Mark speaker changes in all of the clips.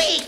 Speaker 1: you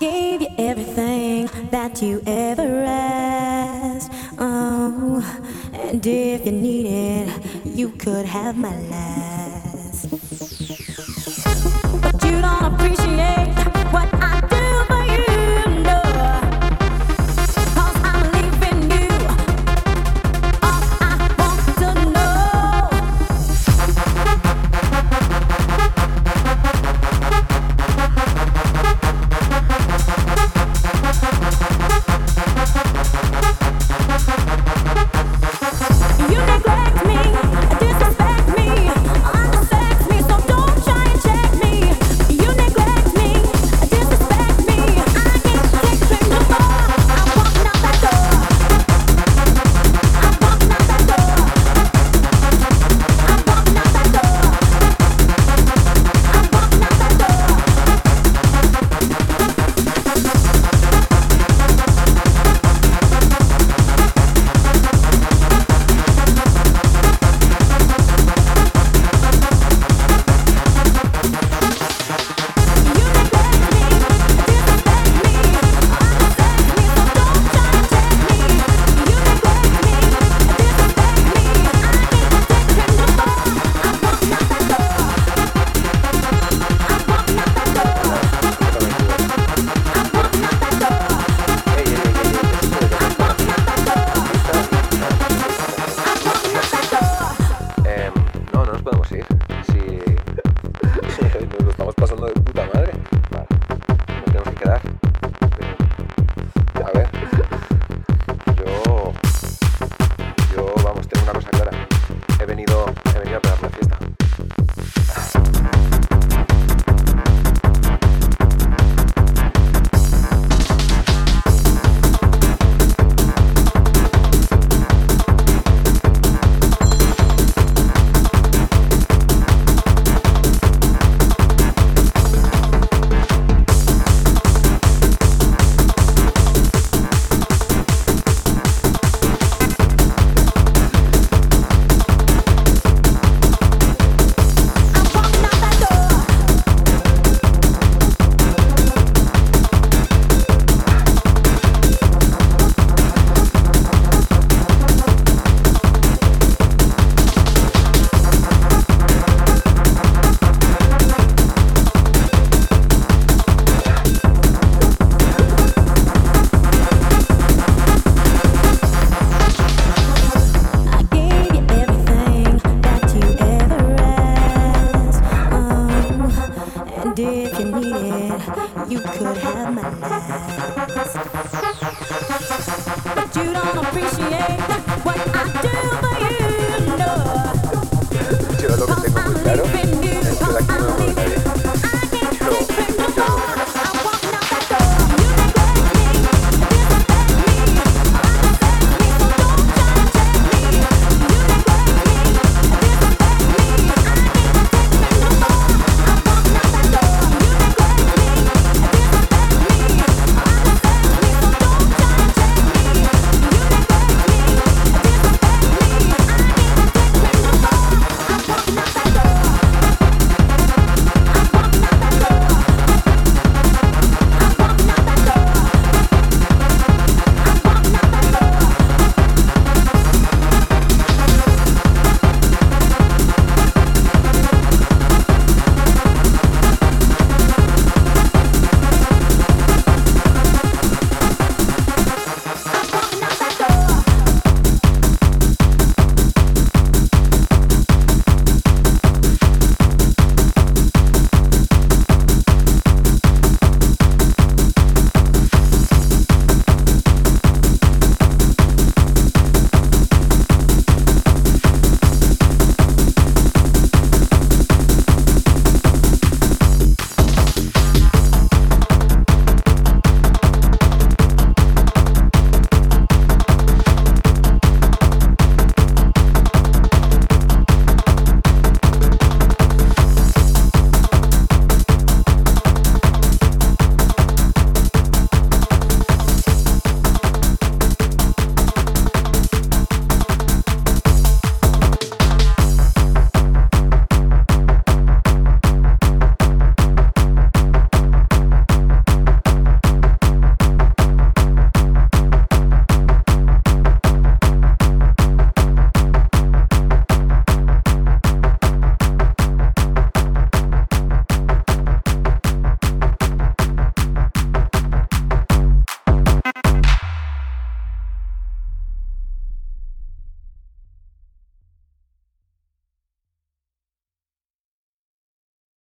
Speaker 2: Gave you everything that you ever asked. Oh, and if you needed, you could have my last. But you don't appreciate.